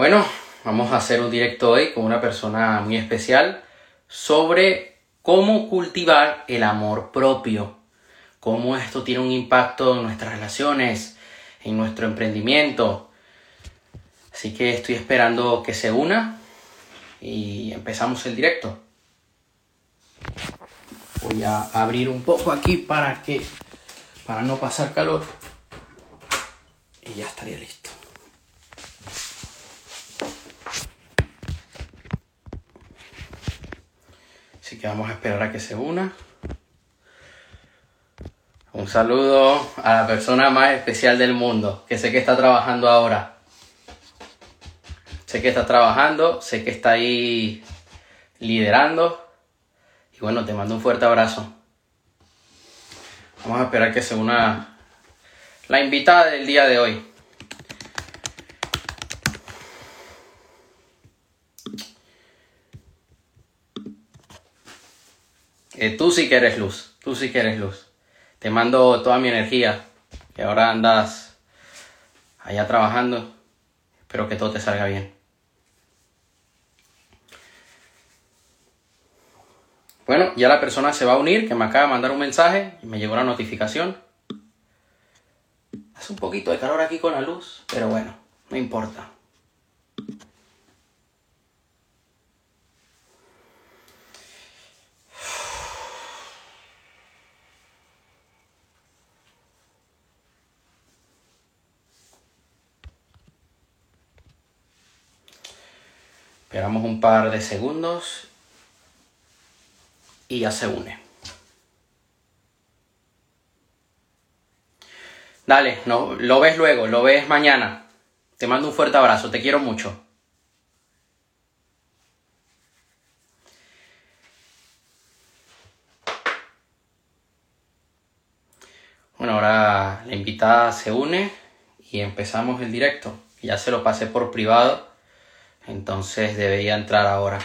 Bueno, vamos a hacer un directo hoy con una persona muy especial sobre cómo cultivar el amor propio, cómo esto tiene un impacto en nuestras relaciones, en nuestro emprendimiento. Así que estoy esperando que se una y empezamos el directo. Voy a abrir un poco aquí para que para no pasar calor y ya estaría listo. Así que vamos a esperar a que se una. Un saludo a la persona más especial del mundo, que sé que está trabajando ahora. Sé que está trabajando, sé que está ahí liderando. Y bueno, te mando un fuerte abrazo. Vamos a esperar que se una la invitada del día de hoy. Eh, tú sí que eres luz, tú sí que eres luz. Te mando toda mi energía, que ahora andas allá trabajando. Espero que todo te salga bien. Bueno, ya la persona se va a unir, que me acaba de mandar un mensaje y me llegó la notificación. Hace un poquito de calor aquí con la luz, pero bueno, no importa. Esperamos un par de segundos y ya se une. Dale, no, lo ves luego, lo ves mañana. Te mando un fuerte abrazo, te quiero mucho. Bueno, ahora la invitada se une y empezamos el directo. Ya se lo pasé por privado entonces debería entrar ahora.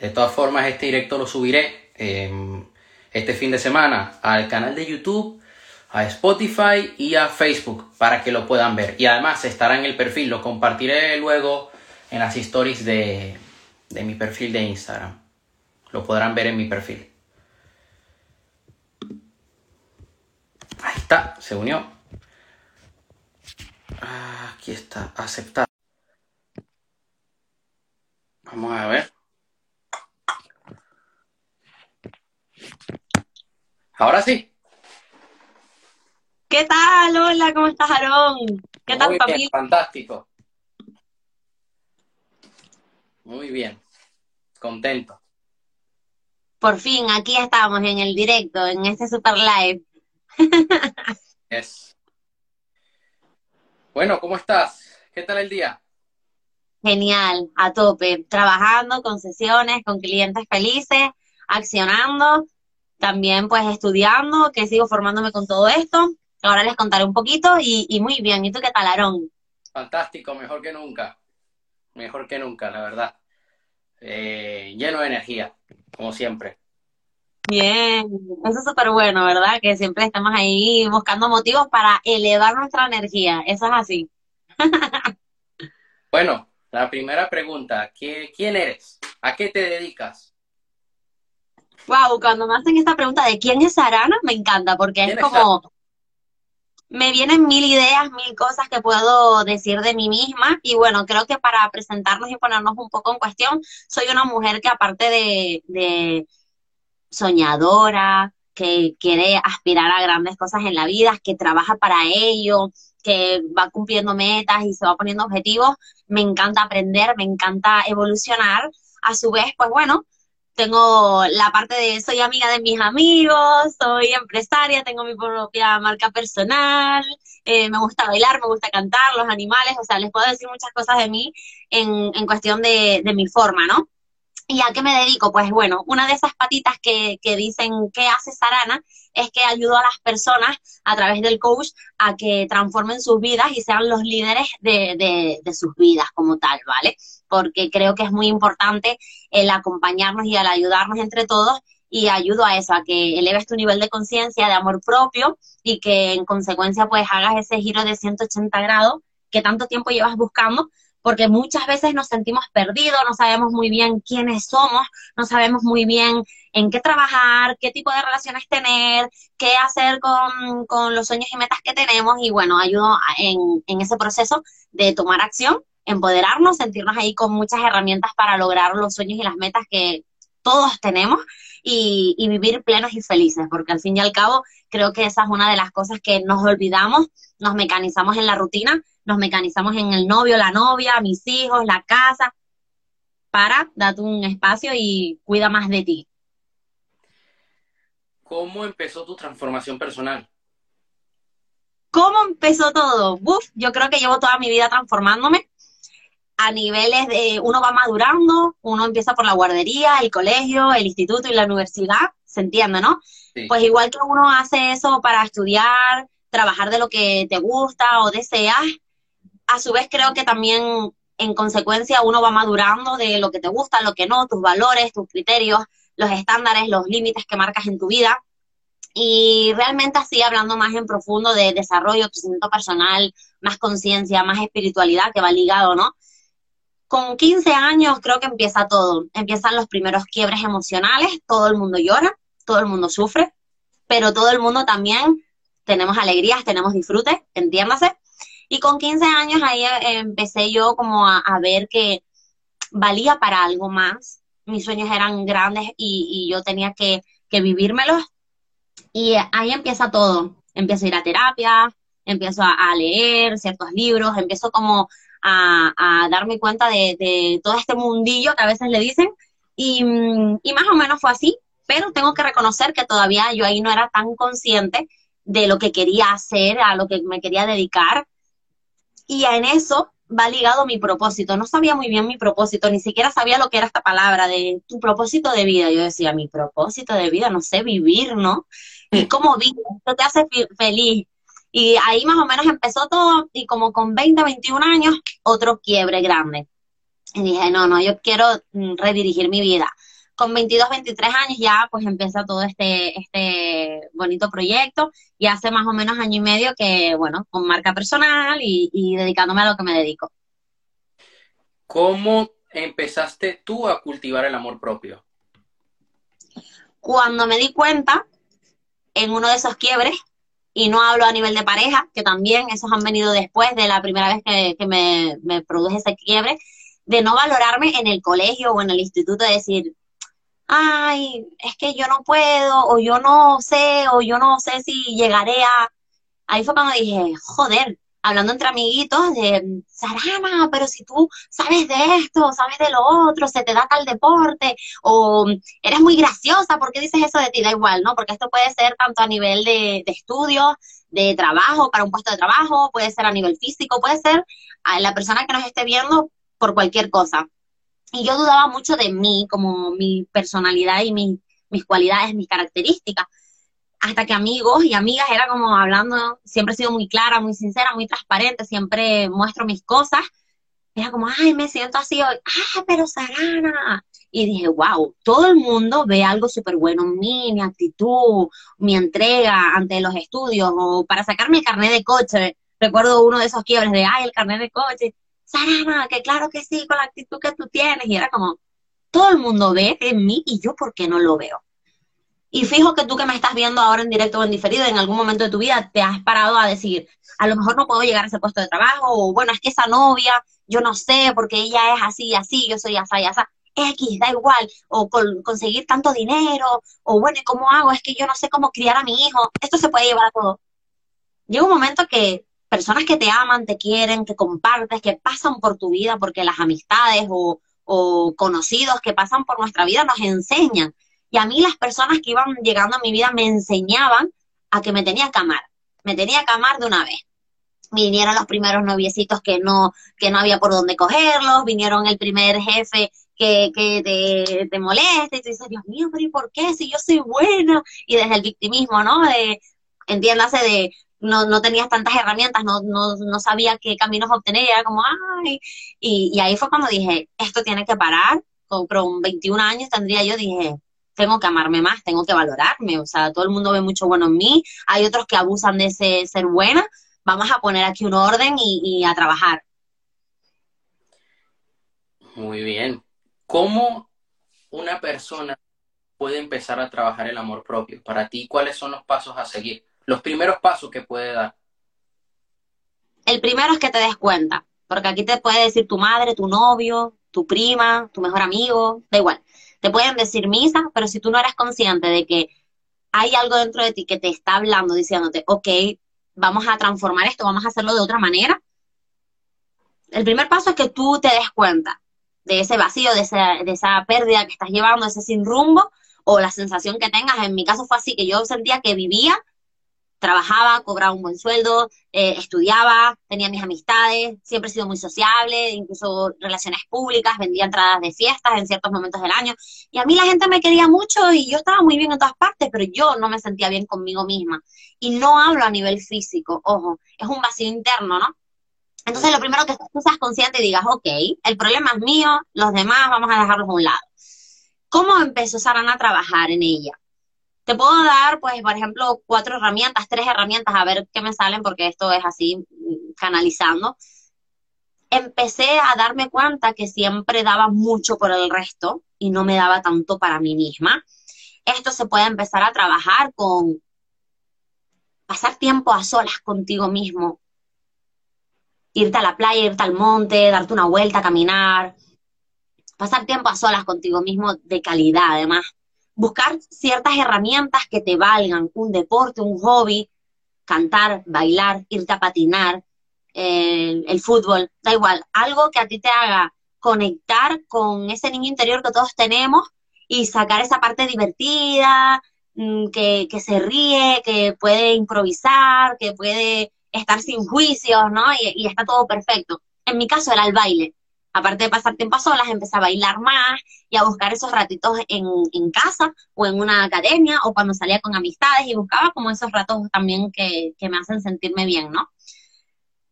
De todas formas, este directo lo subiré em, este fin de semana al canal de YouTube, a Spotify y a Facebook para que lo puedan ver. Y además estará en el perfil, lo compartiré luego en las stories de, de mi perfil de Instagram. Lo podrán ver en mi perfil. Ahí está, se unió. Ah, aquí está, aceptar. Vamos a ver. Ahora sí. ¿Qué tal? Hola, ¿cómo estás, Aarón? ¿Qué tal, familia? Fantástico. Muy bien. Contento. Por fin, aquí estamos en el directo, en este super live. es. Bueno, ¿cómo estás? ¿Qué tal el día? Genial, a tope, trabajando con sesiones, con clientes felices, accionando, también pues estudiando, que sigo formándome con todo esto. Ahora les contaré un poquito y, muy bien. ¿Y tú qué tal, Aarón? Fantástico, mejor que nunca. Mejor que nunca, la verdad. Eh, lleno de energía, como siempre. Bien, eso es súper bueno, ¿verdad? Que siempre estamos ahí buscando motivos para elevar nuestra energía. Eso es así. bueno, la primera pregunta, ¿quién eres? ¿A qué te dedicas? Wow, cuando me hacen esta pregunta de quién es Arana, me encanta, porque es como, me vienen mil ideas, mil cosas que puedo decir de mí misma, y bueno, creo que para presentarnos y ponernos un poco en cuestión, soy una mujer que aparte de soñadora, que quiere aspirar a grandes cosas en la vida, que trabaja para ello, que va cumpliendo metas y se va poniendo objetivos. Me encanta aprender, me encanta evolucionar. A su vez, pues bueno, tengo la parte de soy amiga de mis amigos, soy empresaria, tengo mi propia marca personal, eh, me gusta bailar, me gusta cantar, los animales, o sea, les puedo decir muchas cosas de mí en, en cuestión de, de mi forma, ¿no? ¿Y a qué me dedico? Pues bueno, una de esas patitas que, que dicen que hace Sarana es que ayudo a las personas a través del coach a que transformen sus vidas y sean los líderes de, de, sus vidas como tal, ¿vale? Porque creo que es muy importante el acompañarnos y el ayudarnos entre todos y ayudo a eso, a que eleves tu nivel de conciencia, de amor propio y que en consecuencia pues hagas ese giro de 180 grados que tanto tiempo llevas buscando porque muchas veces nos sentimos perdidos, no sabemos muy bien quiénes somos, no sabemos muy bien en qué trabajar, qué tipo de relaciones tener, qué hacer con, los sueños y metas que tenemos y bueno, ayudo en, en ese proceso de tomar acción, empoderarnos, sentirnos ahí con muchas herramientas para lograr los sueños y las metas que todos tenemos y, y, vivir plenos y felices, porque al fin y al cabo creo que esa es una de las cosas que nos olvidamos, nos mecanizamos en la rutina nos mecanizamos en el novio, la novia, mis hijos, la casa. Para, date un espacio y cuida más de ti. ¿Cómo empezó tu transformación personal? ¿Cómo empezó todo? Uf, yo creo que llevo toda mi vida transformándome a niveles de uno va madurando, uno empieza por la guardería, el colegio, el instituto y la universidad, se entiende, ¿no? Pues igual que uno hace eso para estudiar, trabajar de lo que te gusta o deseas, a su vez creo que también en consecuencia uno va madurando de lo que te gusta, lo que no, tus valores, tus criterios, los estándares, los límites que marcas en tu vida. Y realmente así, hablando más en profundo de desarrollo, crecimiento personal, más conciencia, más espiritualidad que va ligado, ¿no? Con 15 años creo que empieza todo. Empiezan los primeros quiebres emocionales, todo el mundo llora, todo el mundo sufre, pero todo el mundo también tenemos alegrías, tenemos disfrute, entiéndase. Y con 15 años ahí eh, empecé yo como a, ver que valía para algo más. Mis sueños eran grandes y, yo tenía que, vivírmelos. Y ahí empieza todo. Empiezo a ir a terapia, empiezo a, leer ciertos libros, empiezo como a, darme cuenta de, todo este mundillo que a veces le dicen. Y, y más o menos fue así, pero tengo que reconocer que todavía yo ahí no era tan consciente de lo que quería hacer, a lo que me quería dedicar. Y en eso va ligado mi propósito. No sabía muy bien mi propósito, ni siquiera sabía lo que era esta palabra de tu propósito de vida. Yo decía, mi propósito de vida, no sé, vivir, ¿no? ¿Y cómo vivir? Esto te hace feliz. Y ahí más o menos empezó todo y como con 20, 21 años, otro quiebre grande. Y dije, no, no, yo quiero mm, redirigir mi vida con 22, 23 años ya pues empieza todo este, este bonito proyecto y hace más o menos año y medio que, bueno, con marca personal y, dedicándome a lo que me dedico. ¿Cómo empezaste tú a cultivar el amor propio? Cuando me di cuenta en uno de esos quiebres, y no hablo a nivel de pareja, que también esos han venido después de la primera vez que, me, me produje ese quiebre, de no valorarme en el colegio o en el instituto, de decir, ay, es que yo no puedo, o yo no sé, o yo no sé si llegaré a... Ahí fue cuando dije, joder, hablando entre amiguitos de, Sarana, pero si tú sabes de esto, sabes de lo otro, se te da tal deporte, o eres muy graciosa, ¿por qué dices eso de ti? Da igual, ¿no? Porque esto puede ser tanto a nivel de, de estudio, de trabajo, para un puesto de trabajo, puede ser a nivel físico, puede ser a la persona que nos esté viendo por cualquier cosa. Y yo dudaba mucho de mí, como mi personalidad y mis cualidades, mis características. Hasta que amigos y amigas era como hablando, siempre he sido muy clara, muy sincera, muy transparente, siempre muestro mis cosas. Era como, ay, me siento así hoy. Ah, pero Sarana. Y dije, wow, todo el mundo ve algo súper bueno en mí, mi actitud, mi entrega ante los estudios, o para sacarme el carnet de coche. Recuerdo uno de esos quiebres de, ay, el carnet de coche. Sarana, que claro que sí, con la actitud que tú tienes. Y era como, todo el mundo ve en mí y yo, ¿por qué no lo veo? Y fijo que tú que me estás viendo ahora en directo o en diferido, en algún momento de tu vida te has parado a decir, a lo mejor no puedo llegar a ese puesto de trabajo, o bueno, es que esa novia, yo no sé, porque ella es así y así, yo soy así y así. X, da igual, o conseguir tanto dinero, o bueno, ¿y cómo hago? Es que yo no sé cómo criar a mi hijo. Esto se puede llevar a todo. Llega un momento que personas que te aman, te quieren, que compartes, que pasan por tu vida, porque las amistades o, conocidos que pasan por nuestra vida nos enseñan. Y a mí las personas que iban llegando a mi vida me enseñaban a que me tenía que amar, me tenía que amar de una vez. Vinieron los primeros noviecitos que no, que no había por dónde cogerlos, vinieron el primer jefe que, que te, te molesta y tú dices, Dios mío, pero ¿y por qué? Si yo soy buena. Y desde el victimismo, ¿no? De, entiéndase de, no, no tenías tantas herramientas, no, no, no sabía qué caminos obtener, era como, ay, y, ahí fue cuando dije, esto tiene que parar, con, 21 años tendría yo, dije, tengo que amarme más, tengo que valorarme, o sea, todo el mundo ve mucho bueno en mí, hay otros que abusan de ese ser buena, vamos a poner aquí un orden y, a trabajar. Muy bien. ¿Cómo una persona puede empezar a trabajar el amor propio? Para ti, ¿cuáles son los pasos a seguir? Los primeros pasos que puede dar. El primero es que te des cuenta, porque aquí te puede decir tu madre, tu novio, tu prima, tu mejor amigo, da igual. Te pueden decir misa, pero si tú no eres consciente de que hay algo dentro de ti que te está hablando, diciéndote, ok, vamos a transformar esto, vamos a hacerlo de otra manera. El primer paso es que tú te des cuenta de ese vacío, de esa, de esa pérdida que estás llevando, ese sin rumbo, o la sensación que tengas. En mi caso fue así, que yo sentía que vivía trabajaba, cobraba un buen sueldo, eh, estudiaba, tenía mis amistades, siempre he sido muy sociable, incluso relaciones públicas, vendía entradas de fiestas en ciertos momentos del año. Y a mí la gente me quería mucho y yo estaba muy bien en todas partes, pero yo no me sentía bien conmigo misma. Y no hablo a nivel físico, ojo, es un vacío interno, ¿no? Entonces lo primero que tú seas consciente y digas, ok, el problema es mío, los demás vamos a dejarlos a un lado. ¿Cómo empezó Sarana a trabajar en ella? Te puedo dar, pues, por ejemplo, cuatro herramientas, tres herramientas, a ver qué me salen, porque esto es así, mm, canalizando. Empecé a darme cuenta que siempre daba mucho por el resto y no me daba tanto para mí misma. Esto se puede empezar a trabajar con pasar tiempo a solas contigo mismo. Irte a la playa, irte al monte, darte una vuelta, caminar. Pasar tiempo a solas contigo mismo de calidad, además buscar ciertas herramientas que te valgan, un deporte, un hobby, cantar, bailar, irte a patinar, el fútbol, da igual, algo que a ti te haga conectar con ese niño interior que todos tenemos y sacar esa parte divertida, mm, que, que se ríe, que puede improvisar, que puede estar sin juicios, ¿no? Y está todo perfecto. En mi caso era el baile aparte de pasar tiempo solas, empecé a bailar más y a buscar esos ratitos en, casa o en una academia o cuando salía con amistades y buscaba como esos ratos también que, que me hacen sentirme bien, ¿no?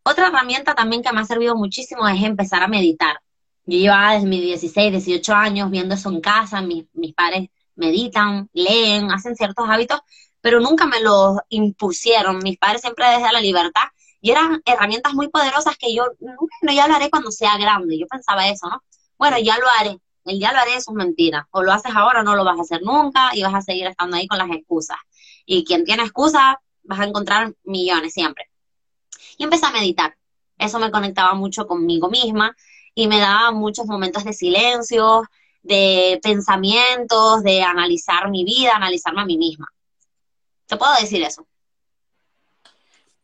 Otra herramienta también que me ha servido muchísimo es empezar a meditar. Yo llevaba desde mis 16, 18 años viendo eso en casa, mis, mis padres meditan, leen, hacen ciertos hábitos, pero nunca me los impusieron. Mis padres siempre desde la libertad y eran herramientas muy poderosas que yo, no, ya lo haré cuando sea grande. Yo pensaba eso, ¿no? Bueno, ya lo haré. El ya lo haré, eso es mentira. O lo haces ahora no lo vas a hacer nunca y vas a seguir estando ahí con las excusas. Y quien tiene excusas, vas a encontrar millones siempre. Y empecé a meditar. Eso me conectaba mucho conmigo misma y me daba muchos momentos de silencio, de pensamientos, de analizar mi vida, analizarme a mí misma. ¿Te puedo decir eso?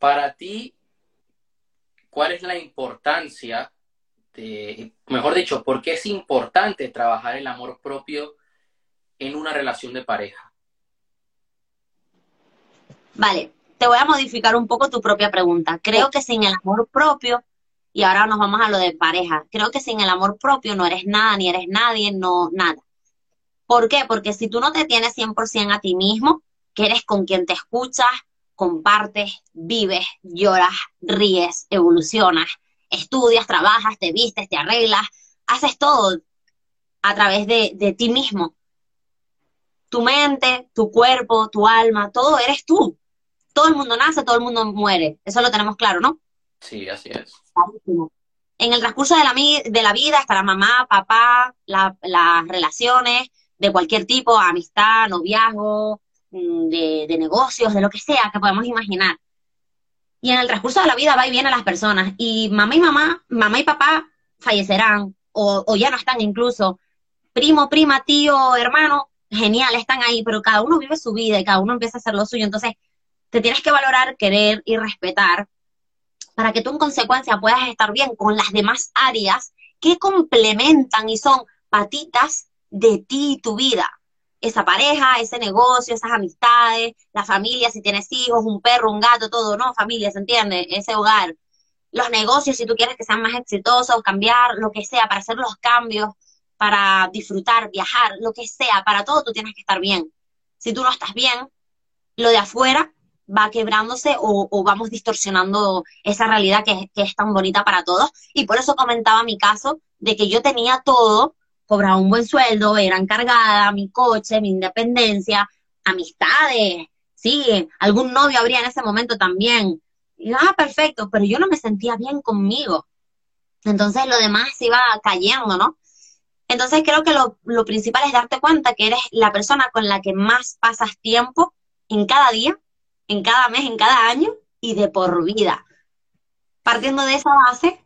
Para ti, cuál es la importancia de, mejor dicho, por qué es importante trabajar el amor propio en una relación de pareja. Vale, te voy a modificar un poco tu propia pregunta. Creo que sin el amor propio, y ahora nos vamos a lo de pareja, creo que sin el amor propio no eres nada, ni eres nadie, no nada. ¿Por qué? Porque si tú no te tienes 100% a ti mismo, que eres con quien te escuchas, compartes, vives, lloras, ríes, evolucionas, estudias, trabajas, te vistes, te arreglas, haces todo a través de, ti mismo. Tu mente, tu cuerpo, tu alma, todo eres tú. Todo el mundo nace, todo el mundo muere. Eso lo tenemos claro, ¿no? Sí, así es. En el transcurso de la, de la vida está la mamá, papá, las relaciones de cualquier tipo, amistad, noviazgo, Mm, de, negocios, de lo que sea que podemos imaginar. Y en el transcurso de la vida va y vienen las personas. Y mamá y mamá, mamá y papá fallecerán o, o ya no están incluso. Primo, prima, tío, hermano, genial, están ahí, pero cada uno vive su vida y cada uno empieza a hacer lo suyo. Entonces, te tienes que valorar, querer y respetar para que tú en consecuencia puedas estar bien con las demás áreas que complementan y son patitas de ti y tu vida esa pareja, ese negocio, esas amistades, la familia, si tienes hijos, un perro, un gato, todo, ¿no? Familia, ¿se entiende? Ese hogar. Los negocios, si tú quieres que sean más exitosos, cambiar, lo que sea, para hacer los cambios, para disfrutar, viajar, lo que sea, para todo tú tienes que estar bien. Si tú no estás bien, lo de afuera va quebrándose o, vamos distorsionando esa realidad que, que es tan bonita para todos. Y por eso comentaba mi caso de que yo tenía todo, cobraba un buen sueldo, era encargada, mi coche, mi independencia, amistades, sí, algún novio habría en ese momento también. Y ah, perfecto, pero yo no me sentía bien conmigo. Entonces lo demás iba cayendo, ¿no? Entonces creo que lo, lo principal es darte cuenta que eres la persona con la que más pasas tiempo en cada día, en cada mes, en cada año y de por vida. Partiendo de esa base,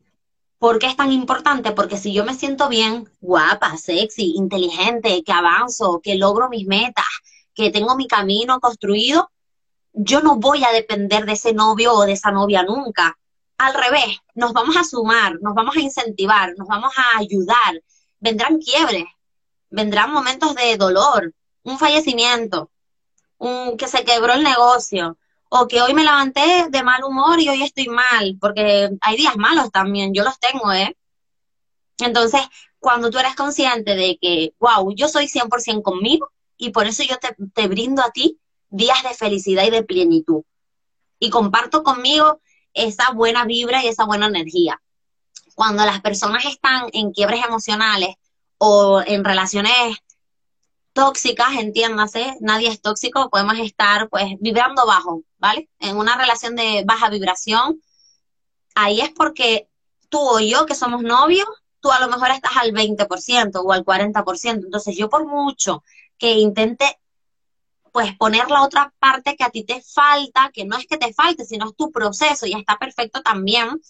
¿por qué es tan importante? Porque si yo me siento bien, guapa, sexy, inteligente, que avanzo, que logro mis metas, que tengo mi camino construido, yo no voy a depender de ese novio o de esa novia nunca. Al revés, nos vamos a sumar, nos vamos a incentivar, nos vamos a ayudar. Vendrán quiebres, vendrán momentos de dolor, un fallecimiento, un, que se quebró el negocio, o que hoy me levanté de mal humor y hoy estoy mal, porque hay días malos también, yo los tengo, ¿eh? Entonces, cuando tú eres consciente de que, wow, yo soy 100% conmigo y por eso yo te, te brindo a ti días de felicidad y de plenitud. Y comparto conmigo esa buena vibra y esa buena energía. Cuando las personas están en quiebres emocionales o en relaciones tóxicas, entiéndase, nadie es tóxico, podemos estar pues vibrando bajo, ¿vale? En una relación de baja vibración, ahí es porque tú o yo que somos novios, tú a lo mejor estás al 20% o al 40%, entonces yo por mucho que intente pues poner la otra parte que a ti te falta, que no es que te falte, sino es tu proceso y está perfecto también.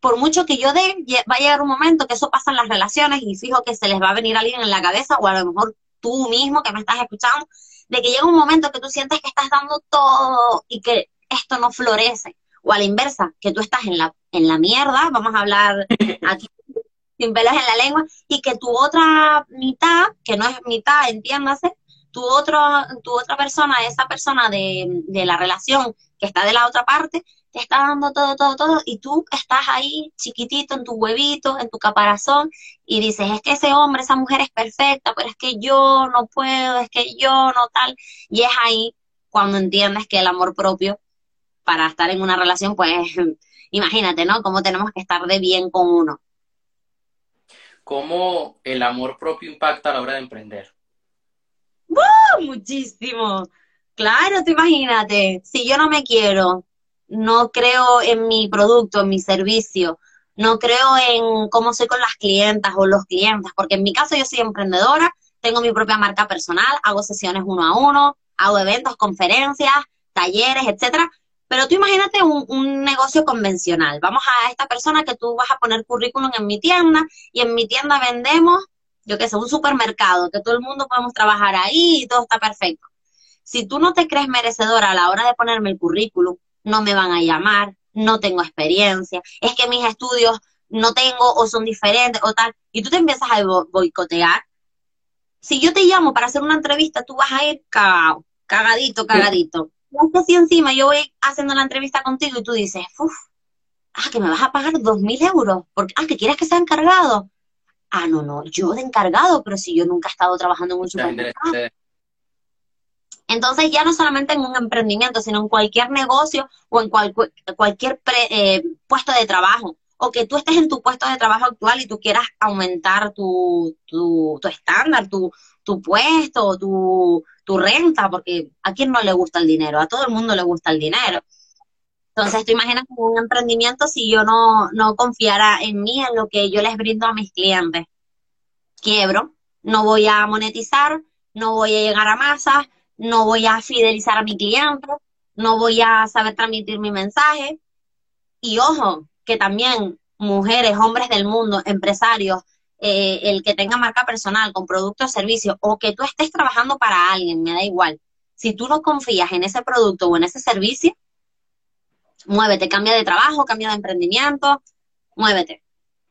Por mucho que yo dé, va a llegar un momento que eso pasa en las relaciones y fijo que se les va a venir alguien en la cabeza o a lo mejor tú mismo que me estás escuchando, de que llega un momento que tú sientes que estás dando todo y que esto no florece. O a la inversa, que tú estás en la, en la mierda, vamos a hablar aquí sin pelos en la lengua, y que tu otra mitad, que no es mitad, entiéndase, tu, otro, tu otra persona, esa persona de, de la relación que está de la otra parte, te está dando todo, todo, todo, y tú estás ahí chiquitito en tu huevito, en tu caparazón, y dices, es que ese hombre, esa mujer es perfecta, pero es que yo no puedo, es que yo no tal, y es ahí cuando entiendes que el amor propio, para estar en una relación, pues imagínate, ¿no? Cómo tenemos que estar de bien con uno. ¿Cómo el amor propio impacta a la hora de emprender? Muchísimo. Claro, te imagínate, si yo no me quiero, no creo en mi producto, en mi servicio, no creo en cómo soy con las clientas o los clientes, porque en mi caso yo soy emprendedora, tengo mi propia marca personal, hago sesiones uno a uno, hago eventos, conferencias, talleres, etcétera. Pero tú imagínate un, un, negocio convencional. Vamos a esta persona que tú vas a poner currículum en mi tienda y en mi tienda vendemos, yo qué sé, un supermercado, que todo el mundo podemos trabajar ahí y todo está perfecto. Si tú no te crees merecedora a la hora de ponerme el currículum, no me van a llamar, no tengo experiencia, es que mis estudios no tengo o son diferentes o tal, y tú te empiezas a boicotear. Si yo te llamo para hacer una entrevista, tú vas a ir cagado, cagadito, cagadito. Y así encima yo voy haciendo la entrevista contigo y tú dices, uff, ah, que me vas a pagar dos mil euros, porque, ah, que quieres que sea encargado. Ah, no, no, yo de encargado, pero si yo nunca he estado trabajando en un supermercado. Entonces ya no solamente en un emprendimiento, sino en cualquier negocio o en cualquier eh, puesto de trabajo. O que tú estés en tu puesto de trabajo actual y tú quieras aumentar tu, tu, estándar, tu, tu puesto, tu, tu renta, porque a quién no le gusta el dinero, a todo el mundo le gusta el dinero. Entonces, tú imaginas como un emprendimiento si yo no, no confiara en mí, en lo que yo les brindo a mis clientes. Quiebro, no voy a monetizar, no voy a llegar a masas, no voy a fidelizar a mi cliente, no voy a saber transmitir mi mensaje. Y ojo, que también mujeres, hombres del mundo, empresarios, eh, el que tenga marca personal con producto o servicio, o que tú estés trabajando para alguien, me da igual. Si tú no confías en ese producto o en ese servicio, muévete, cambia de trabajo, cambia de emprendimiento, muévete.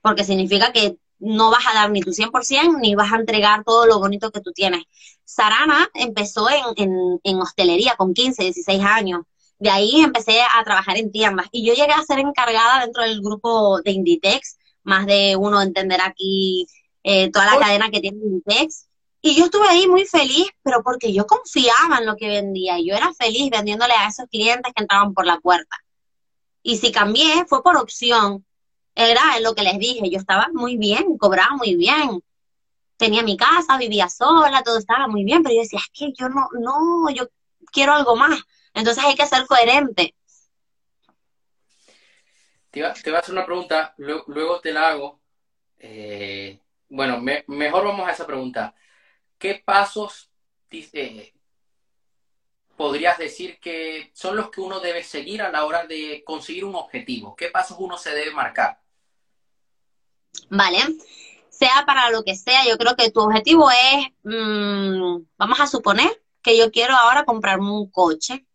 Porque significa que no vas a dar ni tu 100% ni vas a entregar todo lo bonito que tú tienes. Sarana empezó en, en, hostelería con 15, 16 años. De ahí empecé a trabajar en tiendas y yo llegué a ser encargada dentro del grupo de Inditex. Más de uno entenderá aquí eh, toda la cadena que tiene Inditex. Y yo estuve ahí muy feliz, pero porque yo confiaba en lo que vendía. Yo era feliz vendiéndole a esos clientes que entraban por la puerta. Y si cambié, fue por opción era lo que les dije, yo estaba muy bien, cobraba muy bien. tenía mi casa, vivía sola, todo estaba muy bien, pero yo decía, es que yo no, no, yo quiero algo más. Entonces hay que ser coherente. Te iba, a hacer una pregunta, luego, te la hago. Eh, bueno, mejor vamos a esa pregunta. ¿Qué pasos eh, podrías decir que son los que uno debe seguir a la hora de conseguir un objetivo? ¿Qué pasos uno se debe marcar? Vale, sea para lo que sea, yo creo que tu objetivo es, mm, vamos a suponer que yo quiero ahora comprarme un coche.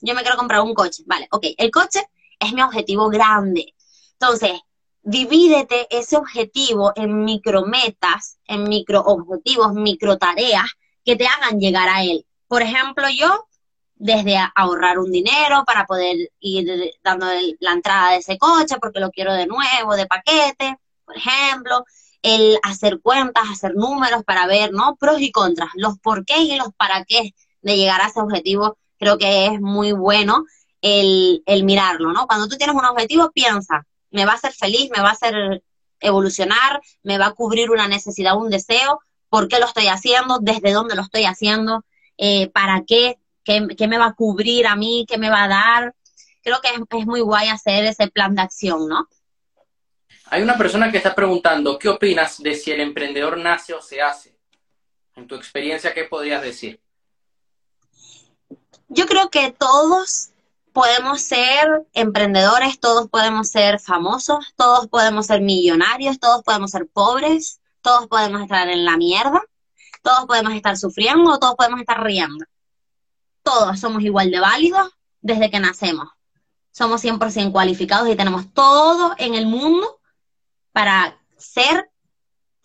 Yo me quiero comprar un coche, vale, ok, el coche es mi objetivo grande. Entonces, divídete ese objetivo en micrometas, en micro objetivos, micro tareas que te hagan llegar a él. Por ejemplo, yo, desde ahorrar un dinero para poder ir dando la entrada de ese coche porque lo quiero de nuevo, de paquete, por ejemplo, el hacer cuentas, hacer números para ver, ¿no? Pros y contras, los por qué y los para qué de llegar a ese objetivo, creo que es muy bueno el, el mirarlo, ¿no? Cuando tú tienes un objetivo, piensa, me va a hacer feliz, me va a hacer evolucionar, me va a cubrir una necesidad, un deseo, por qué lo estoy haciendo, desde dónde lo estoy haciendo, eh, para qué, qué, me va a cubrir a mí, qué me va a dar. Creo que es, es muy guay hacer ese plan de acción, ¿no? Hay una persona que está preguntando, ¿qué opinas de si el emprendedor nace o se hace? En tu experiencia, ¿qué podrías decir? Yo creo que todos podemos ser emprendedores, todos podemos ser famosos, todos podemos ser millonarios, todos podemos ser pobres, todos podemos estar en la mierda, todos podemos estar sufriendo, todos podemos estar riendo. Todos somos igual de válidos desde que nacemos. Somos 100% cualificados y tenemos todo en el mundo para ser,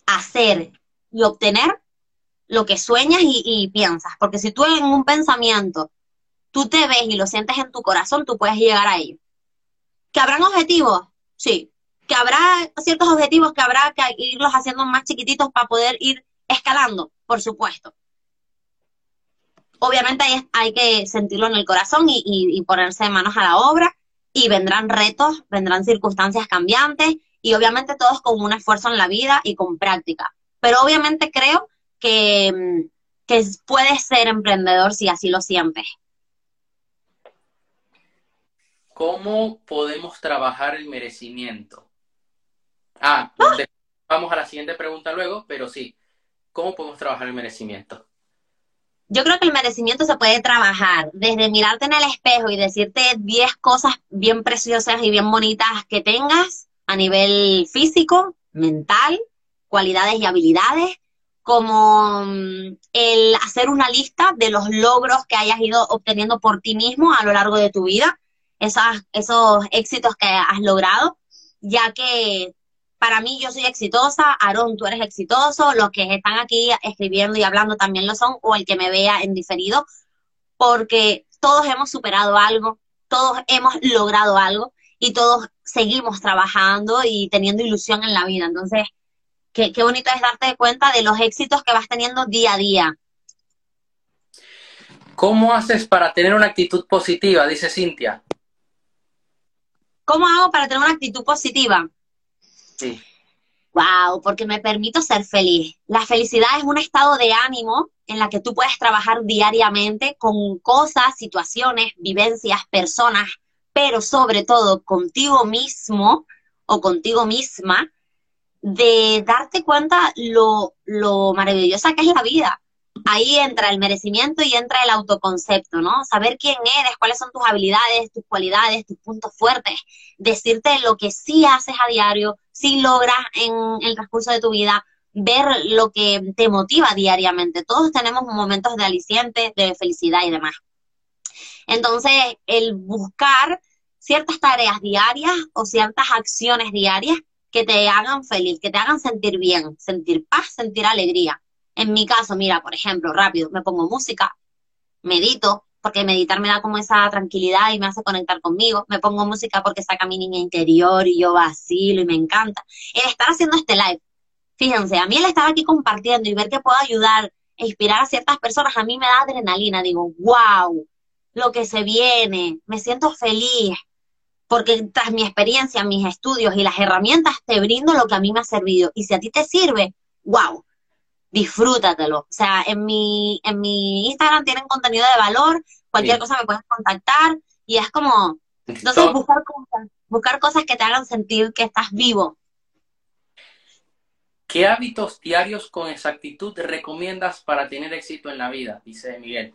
hacer y obtener lo que sueñas y, y piensas. Porque si tú en un pensamiento tú te ves y lo sientes en tu corazón, tú puedes llegar a ello. ¿Que habrán objetivos? Sí. ¿Que habrá ciertos objetivos que habrá que irlos haciendo más chiquititos para poder ir escalando? Por supuesto. Obviamente hay, que sentirlo en el corazón y, y ponerse manos a la obra y vendrán retos, vendrán circunstancias cambiantes y obviamente todo es con un esfuerzo en la vida y con práctica. Pero obviamente creo que, mm, que puedes ser emprendedor si así lo sientes. ¿Cómo podemos trabajar el merecimiento? Ah, ¡Ah! vamos a la siguiente pregunta luego, pero sí, ¿cómo podemos trabajar el merecimiento? Yo creo que el merecimiento se puede trabajar desde mirarte en el espejo y decirte 10 cosas bien preciosas y bien bonitas que tengas a nivel físico, mental, cualidades y habilidades, como mm, el hacer una lista de los logros que hayas ido obteniendo por ti mismo a lo largo de tu vida esos éxitos que has logrado, ya que para mí yo soy exitosa, Aaron, tú eres exitoso, los que están aquí escribiendo y hablando también lo son, o el que me vea en diferido, porque todos hemos superado algo, todos hemos logrado algo y todos seguimos trabajando y teniendo ilusión en la vida. Entonces, qué, qué bonito es darte cuenta de los éxitos que vas teniendo día a día. ¿Cómo haces para tener una actitud positiva? Dice Cintia. ¿Cómo hago para tener una actitud positiva? Wow, porque me permito ser feliz. La felicidad es un estado de ánimo en la que tú puedes trabajar diariamente con cosas, situaciones, vivencias, personas, pero sobre todo contigo mismo o contigo misma, de darte cuenta lo, lo maravillosa que es la vida ahí entra el merecimiento y entra el autoconcepto, ¿no? Saber quién eres, cuáles son tus habilidades, tus cualidades, tus puntos fuertes, decirte lo que sí haces a diario, sí logras en el transcurso de tu vida, ver lo que te motiva diariamente. Todos tenemos momentos de aliciente, de felicidad y demás. Entonces, el buscar ciertas tareas diarias o ciertas acciones diarias que te hagan feliz, que te hagan sentir bien, sentir paz, sentir alegría. En mi caso, mira, por ejemplo, rápido, me pongo música, medito, porque meditar me da como esa tranquilidad y me hace conectar conmigo. Me pongo música porque saca mi niña interior y yo vacilo y me encanta. El estar haciendo este live, fíjense, a mí el estar aquí compartiendo y ver que puedo ayudar e inspirar a ciertas personas, a mí me da adrenalina. Digo, wow, lo que se viene, me siento feliz, porque tras mi experiencia, mis estudios y las herramientas te brindo lo que a mí me ha servido. Y si a ti te sirve, wow, disfrútatelo. O sea, en mi, en mi Instagram tienen contenido de valor, cualquier cosa me puedes contactar y es como, entonces buscar cosas, buscar cosas que te hagan sentir que estás vivo. ¿Qué hábitos diarios con exactitud recomiendas para tener éxito en la vida? Dice Miguel.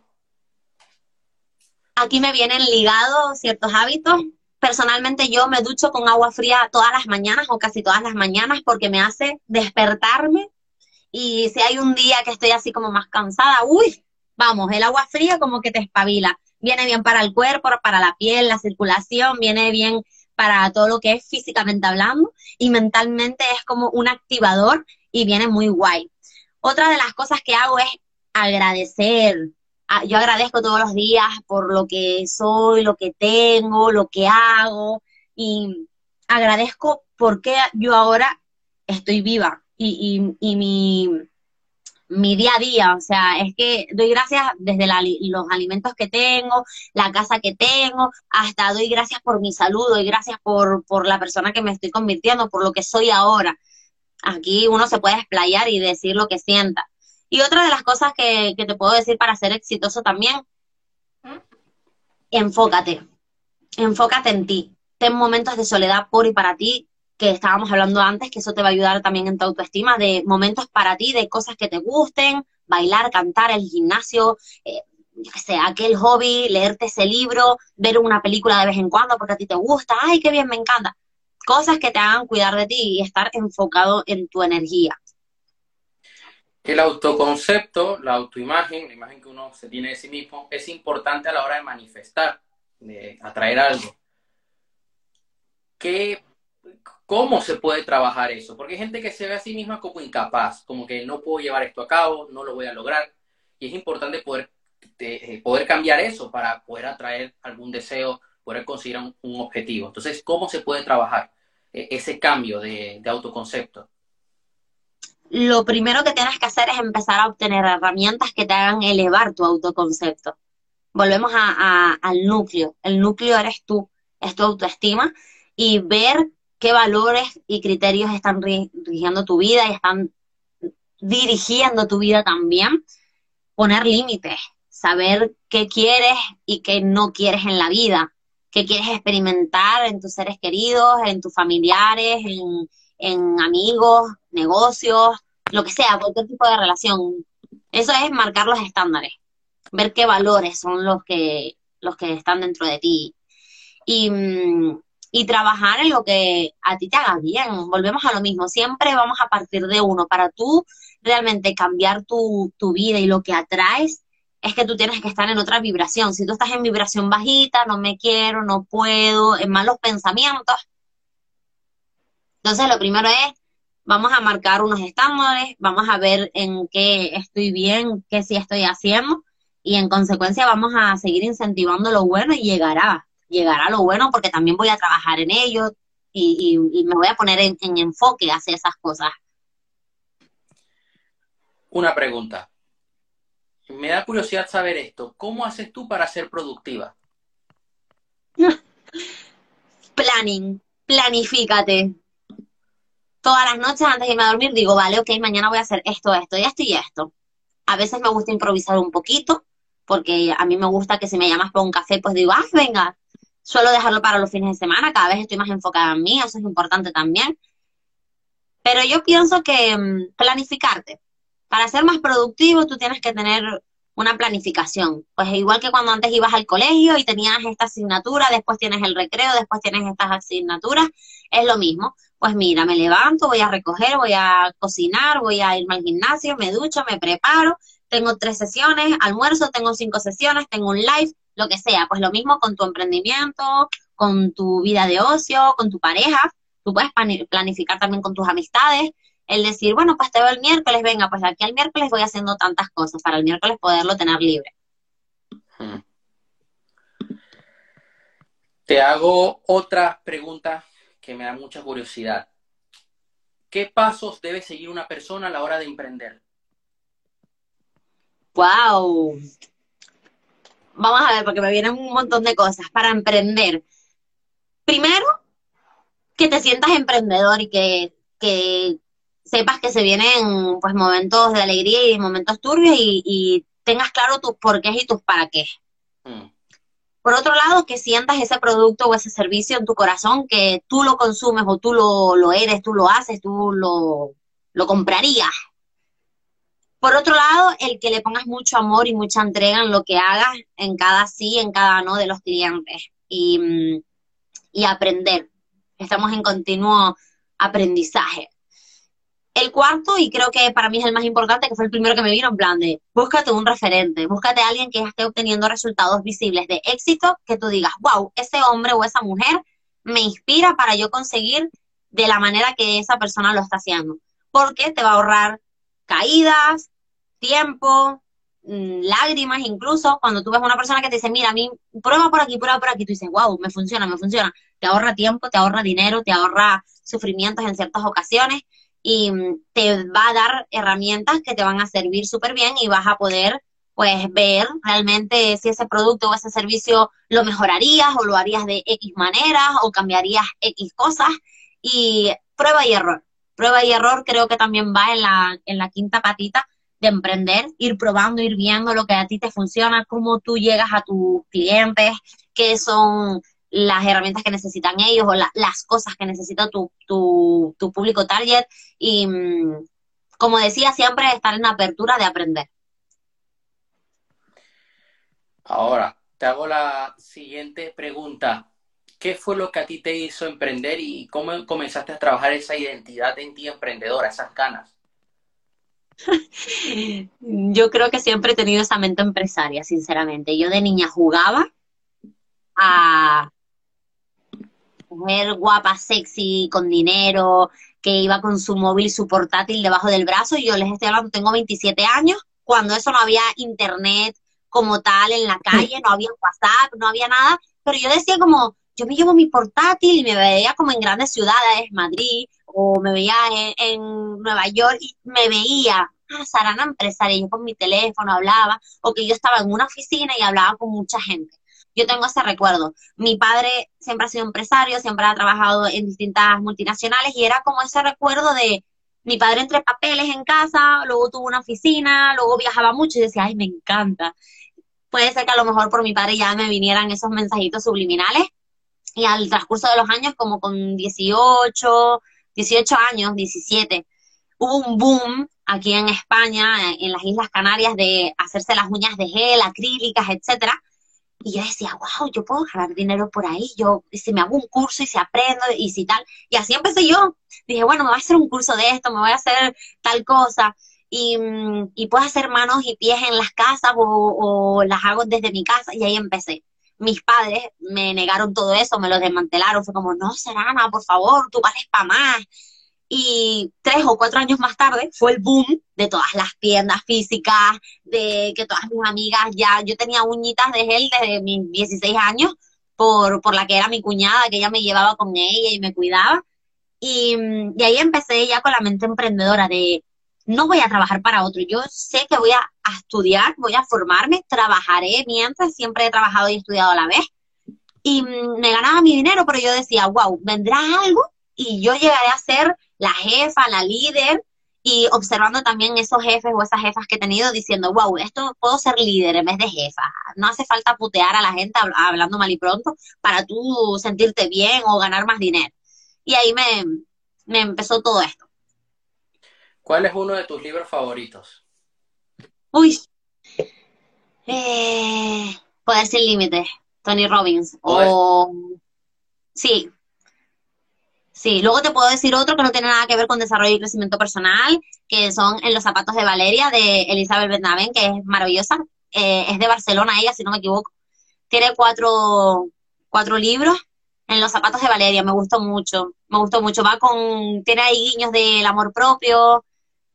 Aquí me vienen ligados ciertos hábitos. Personalmente yo me ducho con agua fría todas las mañanas o casi todas las mañanas porque me hace despertarme y si hay un día que estoy así como más cansada, uy, vamos, el agua fría como que te espabila. Viene bien para el cuerpo, para la piel, la circulación, viene bien para todo lo que es físicamente hablando y mentalmente es como un activador y viene muy guay. Otra de las cosas que hago es agradecer. Ah, yo agradezco todos los días por lo que soy, lo que tengo, lo que hago y agradezco porque yo ahora estoy viva y, y, mi, mi día a día, o sea, es que doy gracias desde los alimentos que tengo, la casa que tengo, hasta doy gracias por mi salud, doy gracias por, por la persona que me estoy convirtiendo, por lo que soy ahora. Aquí uno se puede explayar y decir lo que sienta. Y otra de las cosas que, que te puedo decir para ser exitoso también, enfócate, enfócate en ti. Ten momentos de soledad por y para ti, que estábamos hablando antes, que eso te va a ayudar también en tu autoestima, de momentos para ti, de cosas que te gusten, bailar, cantar, el gimnasio, eh, yo qué sé, aquel hobby, leerte ese libro, ver una película de vez en cuando porque a ti te gusta, ay, qué bien, me encanta. Cosas que te hagan cuidar de ti y estar enfocado en tu energía. El autoconcepto, la autoimagen, la imagen que uno se tiene de sí mismo, es importante a la hora de manifestar, de atraer algo. ¿Qué ¿Cómo se puede trabajar eso? Porque hay gente que se ve a sí misma como incapaz, como que no puedo llevar esto a cabo, no lo voy a lograr. Y es importante poder, eh, poder cambiar eso para poder atraer algún deseo, poder conseguir un, objetivo. Entonces, ¿cómo se puede trabajar eh, ese cambio de, autoconcepto? Lo primero que tienes que hacer es empezar a obtener herramientas que te hagan elevar tu autoconcepto. Volvemos al núcleo. El núcleo eres tú, es tu autoestima y ver qué valores y criterios están rigiendo tu vida y están dirigiendo tu vida también. Poner límites, saber qué quieres y qué no quieres en la vida, qué quieres experimentar en tus seres queridos, en tus familiares, en, en amigos, negocios, lo que sea, cualquier tipo de relación. Eso es marcar los estándares, ver qué valores son los que, los que están dentro de ti. Y, mm, y trabajar en lo que a ti te haga bien. Volvemos a lo mismo, siempre vamos a partir de uno. Para tú realmente cambiar tu, tu vida y lo que atraes, es que tú tienes que estar en otra vibración. Si tú estás en vibración bajita, no me quiero, no puedo, en malos pensamientos, entonces lo primero es, vamos a marcar unos estándares, vamos a ver en qué estoy bien, qué sí estoy haciendo, y en consecuencia vamos a seguir incentivando lo bueno y llegará llegará lo bueno porque también voy a trabajar en ello y, me voy a poner en, enfoque hacia esas cosas. Una pregunta. Me da curiosidad saber esto. ¿Cómo haces tú para ser productiva? Planning, planifícate. Todas las noches antes de irme a dormir digo, vale, ok, mañana voy a hacer esto, esto y esto y esto. A veces me gusta improvisar un poquito, porque a mí me gusta que si me llamas para un café, pues digo, ah, venga, Suelo dejarlo para los fines de semana, cada vez estoy más enfocada en mí, eso es importante también. Pero yo pienso que mm, planificarte. Para ser más productivo, tú tienes que tener una planificación. Pues igual que cuando antes ibas al colegio y tenías esta asignatura, después tienes el recreo, después tienes estas asignaturas, es lo mismo. Pues mira, me levanto, voy a recoger, voy a cocinar, voy a irme al gimnasio, me ducho, me preparo, tengo tres sesiones, almuerzo, tengo cinco sesiones, tengo un live, lo que sea. Pues lo mismo con tu emprendimiento, con tu vida de ocio, con tu pareja. Tú puedes planificar también con tus amistades. El decir, bueno, pues te veo el miércoles, venga, pues aquí al miércoles voy haciendo tantas cosas para el miércoles poderlo tener libre. Hmm. Te hago otra pregunta que me da mucha curiosidad. ¿Qué pasos debe seguir una persona a la hora de emprender? Wow, vamos a ver, porque me vienen un montón de cosas para emprender. Primero, que te sientas emprendedor y que, sepas que se vienen pues momentos de alegría y momentos turbios y, tengas claro tus porqués y tus para qué. Mm. Por otro lado, que sientas ese producto o ese servicio en tu corazón, que tú lo consumes o tú lo, lo eres, tú lo haces, tú lo, lo comprarías. Por otro lado, el que le pongas mucho amor y mucha entrega en lo que hagas, en cada sí, en cada no de los clientes. Y, mm, y aprender. Estamos en continuo aprendizaje. El cuarto, y creo que para mí es el más importante, que fue el primero que me vino, en plan de, búscate un referente, búscate a alguien que esté obteniendo resultados visibles de éxito, que tú digas, wow, ese hombre o esa mujer me inspira para yo conseguir de la manera que esa persona lo está haciendo. Porque te va a ahorrar caídas, tiempo, mm, lágrimas, incluso cuando tú ves a una persona que te dice, mira, a mí, prueba por aquí, prueba por aquí, tú dices, wow, me funciona, me funciona. Te ahorra tiempo, te ahorra dinero, te ahorra sufrimientos en ciertas ocasiones y mm, te va a dar herramientas que te van a servir súper bien y vas a poder pues ver realmente si ese producto o ese servicio lo mejorarías o lo harías de X maneras o cambiarías X cosas y prueba y error. Prueba y error creo que también va en la, en la quinta patita de emprender, ir probando, ir viendo lo que a ti te funciona, cómo tú llegas a tus clientes, qué son las herramientas que necesitan ellos o las cosas que necesita tu, tu, tu público target y, mm, como decía, siempre estar en apertura de aprender. Ahora, te hago la siguiente pregunta. ¿Qué fue lo que a ti te hizo emprender y cómo comenzaste a trabajar esa identidad en ti emprendedora, esas ganas? Yo creo que siempre he tenido esa mente empresaria, sinceramente. Yo de niña jugaba a mujer guapa, sexy, con dinero, que iba con su móvil, su portátil debajo del brazo. Y yo les estoy hablando, tengo 27 años, cuando eso no había internet como tal en la calle, no había WhatsApp, no había nada. Pero yo decía como, yo me llevo mi portátil y me veía como en grandes ciudades, Madrid, o me veía en, Nueva York y me veía, ah, Sarana empresaria, yo con mi teléfono hablaba, o que yo estaba en una oficina y hablaba con mucha gente. Yo tengo ese recuerdo. Mi padre siempre ha sido empresario, siempre ha trabajado en distintas multinacionales y era como ese recuerdo de mi padre entre papeles en casa, luego tuvo una oficina, luego viajaba mucho y decía, ay, me encanta. Puede ser que a lo mejor por mi padre ya me vinieran esos mensajitos subliminales y al transcurso de los años, como con 18, 18 años, 17, hubo un boom aquí en España, en las Islas Canarias, de hacerse las uñas de gel, acrílicas, etcétera. Y yo decía, wow, yo puedo ganar dinero por ahí, yo, si me hago un curso y si aprendo y si tal. Y así empecé yo. Dije, bueno, me voy a hacer un curso de esto, me voy a hacer tal cosa. Y, mm, y puedo hacer manos y pies en las casas o, o las hago desde mi casa. Y ahí empecé mis padres me negaron todo eso, me lo desmantelaron. Fue como, no, Serana, por favor, tú vales para más. Y tres o cuatro años más tarde fue el boom de todas las tiendas físicas, de que todas mis amigas ya, yo tenía uñitas de gel desde mis 16 años por, por la que era mi cuñada, que ella me llevaba con ella y me cuidaba. Y, y ahí empecé ya con la mente emprendedora de, no voy a trabajar para otro, yo sé que voy a, estudiar, voy a formarme, trabajaré mientras siempre he trabajado y estudiado a la vez. Y mm, me ganaba mi dinero, pero yo decía, wow, vendrá algo y yo llegaré a ser la jefa, la líder, y observando también esos jefes o esas jefas que he tenido diciendo, wow, esto puedo ser líder en vez de jefa. No hace falta putear a la gente hablando mal y pronto para tú sentirte bien o ganar más dinero. Y ahí me, me empezó todo esto. ¿Cuál es uno de tus libros favoritos? Uy. Eh, Poder sin límites, Tony Robbins. O... Sí. Sí, luego te puedo decir otro que no tiene nada que ver con desarrollo y crecimiento personal, que son En los zapatos de Valeria, de Elizabeth Benavent, que es maravillosa. Eh, es de Barcelona ella, si no me equivoco. Tiene cuatro, cuatro libros. En los zapatos de Valeria, me gustó mucho. Me gustó mucho. Va con, tiene ahí guiños del amor propio,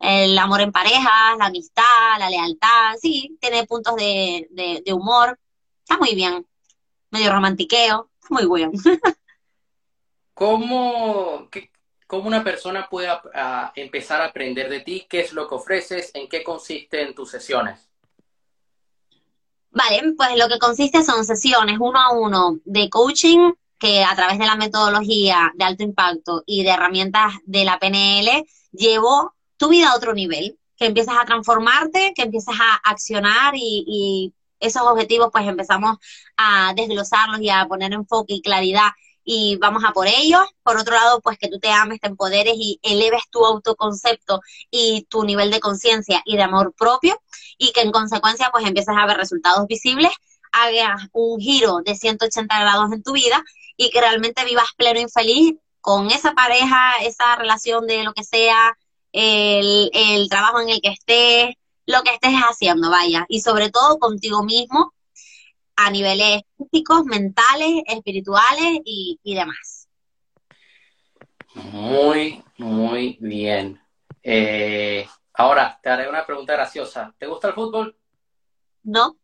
el amor en pareja, la amistad, la lealtad, sí, tiene puntos de, de, humor, está muy bien, medio romantiqueo, muy bien. ¿Cómo, ¿Cómo, una persona puede empezar a aprender de ti? ¿Qué es lo que ofreces? ¿En qué consisten tus sesiones? Vale, pues lo que consiste son sesiones uno a uno de coaching que a través de la metodología de alto impacto y de herramientas de la PNL llevó tu vida a otro nivel, que empiezas a transformarte, que empiezas a accionar y, esos objetivos pues empezamos a desglosarlos y a poner enfoque y claridad y vamos a por ellos. Por otro lado, pues que tú te ames, te empoderes y eleves tu autoconcepto y tu nivel de conciencia y de amor propio y que en consecuencia pues empieces a ver resultados visibles, hagas un giro de 180 grados en tu vida y que realmente vivas pleno y feliz con esa pareja, esa relación de lo que sea, el, el trabajo en el que estés, lo que estés haciendo, vaya, y sobre todo contigo mismo a niveles físicos, mentales, espirituales y, demás. Muy, muy bien. Eh, ahora, te haré una pregunta graciosa. ¿Te gusta el fútbol? No.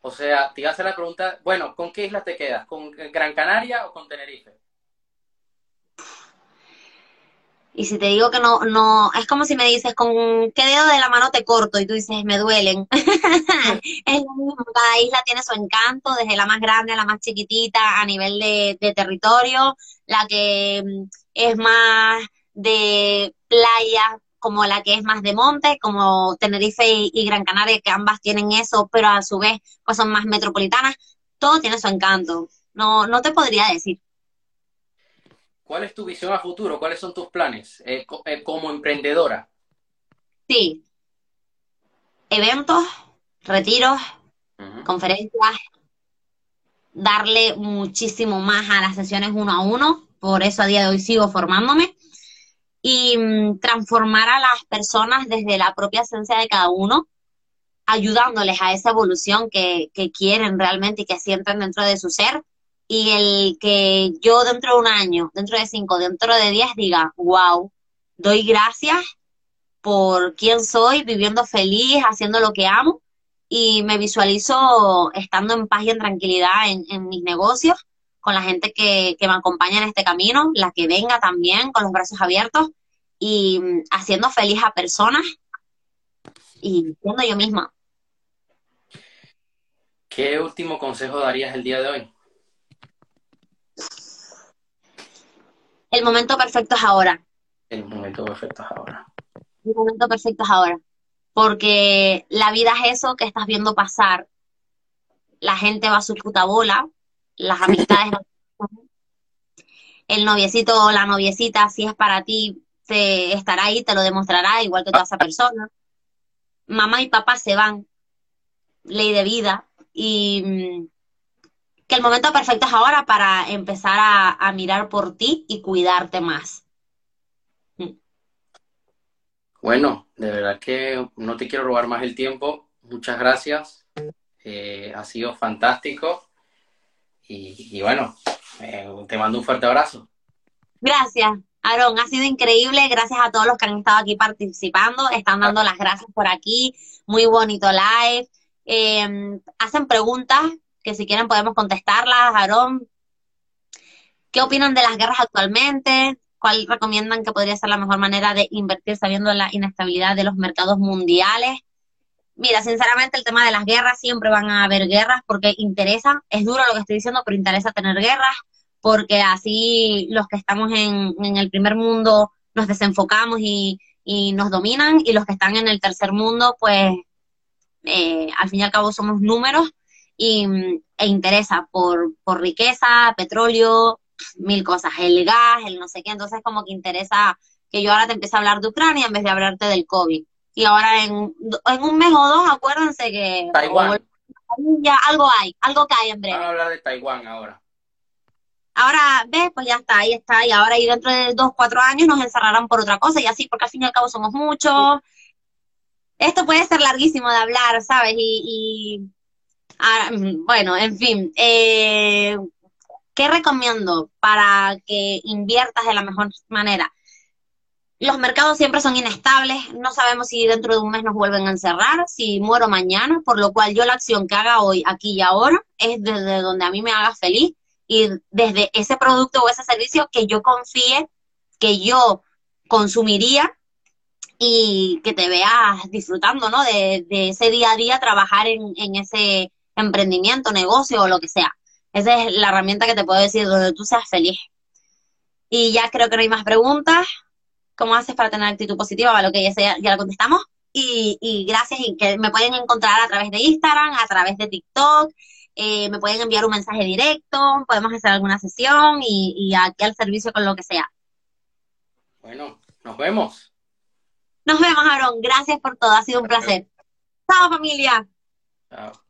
O sea, te iba a hacer la pregunta, bueno, ¿con qué islas te quedas? ¿Con Gran Canaria o con Tenerife? Y si te digo que no, no, es como si me dices, ¿con qué dedo de la mano te corto? Y tú dices, me duelen. es lo mismo, cada isla tiene su encanto, desde la más grande a la más chiquitita, a nivel de, territorio, la que mm, es más de playa, como la que es más de monte, como Tenerife y, y, Gran Canaria, que ambas tienen eso, pero a su vez pues son más metropolitanas, todo tiene su encanto. No, no te podría decir. ¿Cuál es tu visión a futuro? ¿Cuáles son tus planes eh, eh, como emprendedora? Sí. Eventos, retiros, conferencias, darle muchísimo más a las sesiones uno a uno, por eso a día de hoy sigo formándome, y mm, transformar a las personas desde la propia esencia de cada uno, ayudándoles a esa evolución que, que quieren realmente y que sienten dentro de su ser y el que yo dentro de un año, dentro de cinco, dentro de diez diga, wow, doy gracias por quién soy, viviendo feliz, haciendo lo que amo y me visualizo estando en paz y en tranquilidad en, mis negocios, con la gente que, que me acompaña en este camino, la que venga también con los brazos abiertos y mm, haciendo feliz a personas y siendo yo misma. ¿Qué último consejo darías el día de hoy? El momento perfecto es ahora. El momento perfecto es ahora. El momento perfecto es ahora. Porque la vida es eso que estás viendo pasar. La gente va a su puta bola, las amistades. el noviecito o la noviecita, si es para ti, te estará ahí, te lo demostrará, igual que toda esa persona. Mamá y papá se van, ley de vida, y mm, que el momento perfecto es ahora para empezar a, mirar por ti y cuidarte más. Mm. Bueno, de verdad que no te quiero robar más el tiempo. Muchas gracias. Eh, ha sido fantástico. Y, bueno, eh, te mando un fuerte abrazo. Gracias, Aaron. Ha sido increíble. Gracias a todos los que han estado aquí participando. Están dando las gracias por aquí. Muy bonito live. Eh, hacen preguntas que si quieren podemos contestarlas, Aarón. ¿Qué opinan de las guerras actualmente? ¿Cuál recomiendan que podría ser la mejor manera de invertir sabiendo la inestabilidad de los mercados mundiales? Mira, sinceramente el tema de las guerras, siempre van a haber guerras porque interesa, es duro lo que estoy diciendo, pero interesa tener guerras porque así los que estamos en, el primer mundo nos desenfocamos y, nos dominan y los que están en el tercer mundo, pues eh, al fin y al cabo somos números y, e interesa por, por riqueza, petróleo, mil cosas, el gas, el no sé qué, entonces como que interesa que yo ahora te empiece a hablar de Ucrania en vez de hablarte del COVID. Y ahora en, en un mes o dos, acuérdense que... Taiwán. Ya algo hay, algo cae en breve. Vamos a hablar de Taiwán ahora. Ahora, ves, pues ya está, ahí está, y ahora y dentro de dos, cuatro años nos encerrarán por otra cosa, y así, porque al fin y al cabo somos muchos. Esto puede ser larguísimo de hablar, ¿sabes? y Ah, bueno, en fin, eh, ¿qué recomiendo para que inviertas de la mejor manera? Los mercados siempre son inestables, no sabemos si dentro de un mes nos vuelven a encerrar, si muero mañana, por lo cual yo la acción que haga hoy, aquí y ahora, es desde donde a mí me haga feliz y desde ese producto o ese servicio que yo confíe, que yo consumiría y que te veas disfrutando, ¿no? De, ese día a día, trabajar en, en ese emprendimiento, negocio o lo que sea. Esa es la herramienta que te puedo decir donde tú seas feliz. Y ya creo que no hay más preguntas. ¿Cómo haces para tener actitud positiva? Bueno, que ya, ya lo contestamos. Y, y gracias, y que me pueden encontrar a través de Instagram, a través de TikTok, eh, me pueden enviar un mensaje directo, podemos hacer alguna sesión y, y aquí al servicio con lo que sea. Bueno, nos vemos. Nos vemos, Aaron. Gracias por todo. Ha sido un placer. Chao, familia. Chao.